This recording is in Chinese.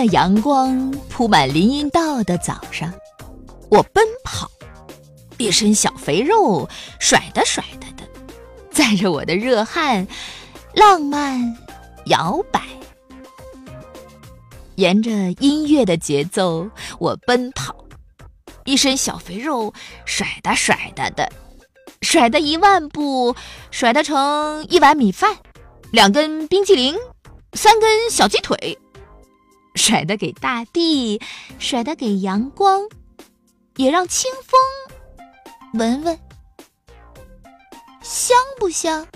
在阳光铺满林荫道的早上，我奔跑，一身小肥肉甩的甩的的，载着我的热汗，浪漫摇摆。沿着音乐的节奏，我奔跑，一身小肥肉甩的甩的的，甩的一万步，甩的成一碗米饭，两根冰激凌，三根小鸡腿。甩的给大地，甩的给阳光，也让清风闻闻，香不香？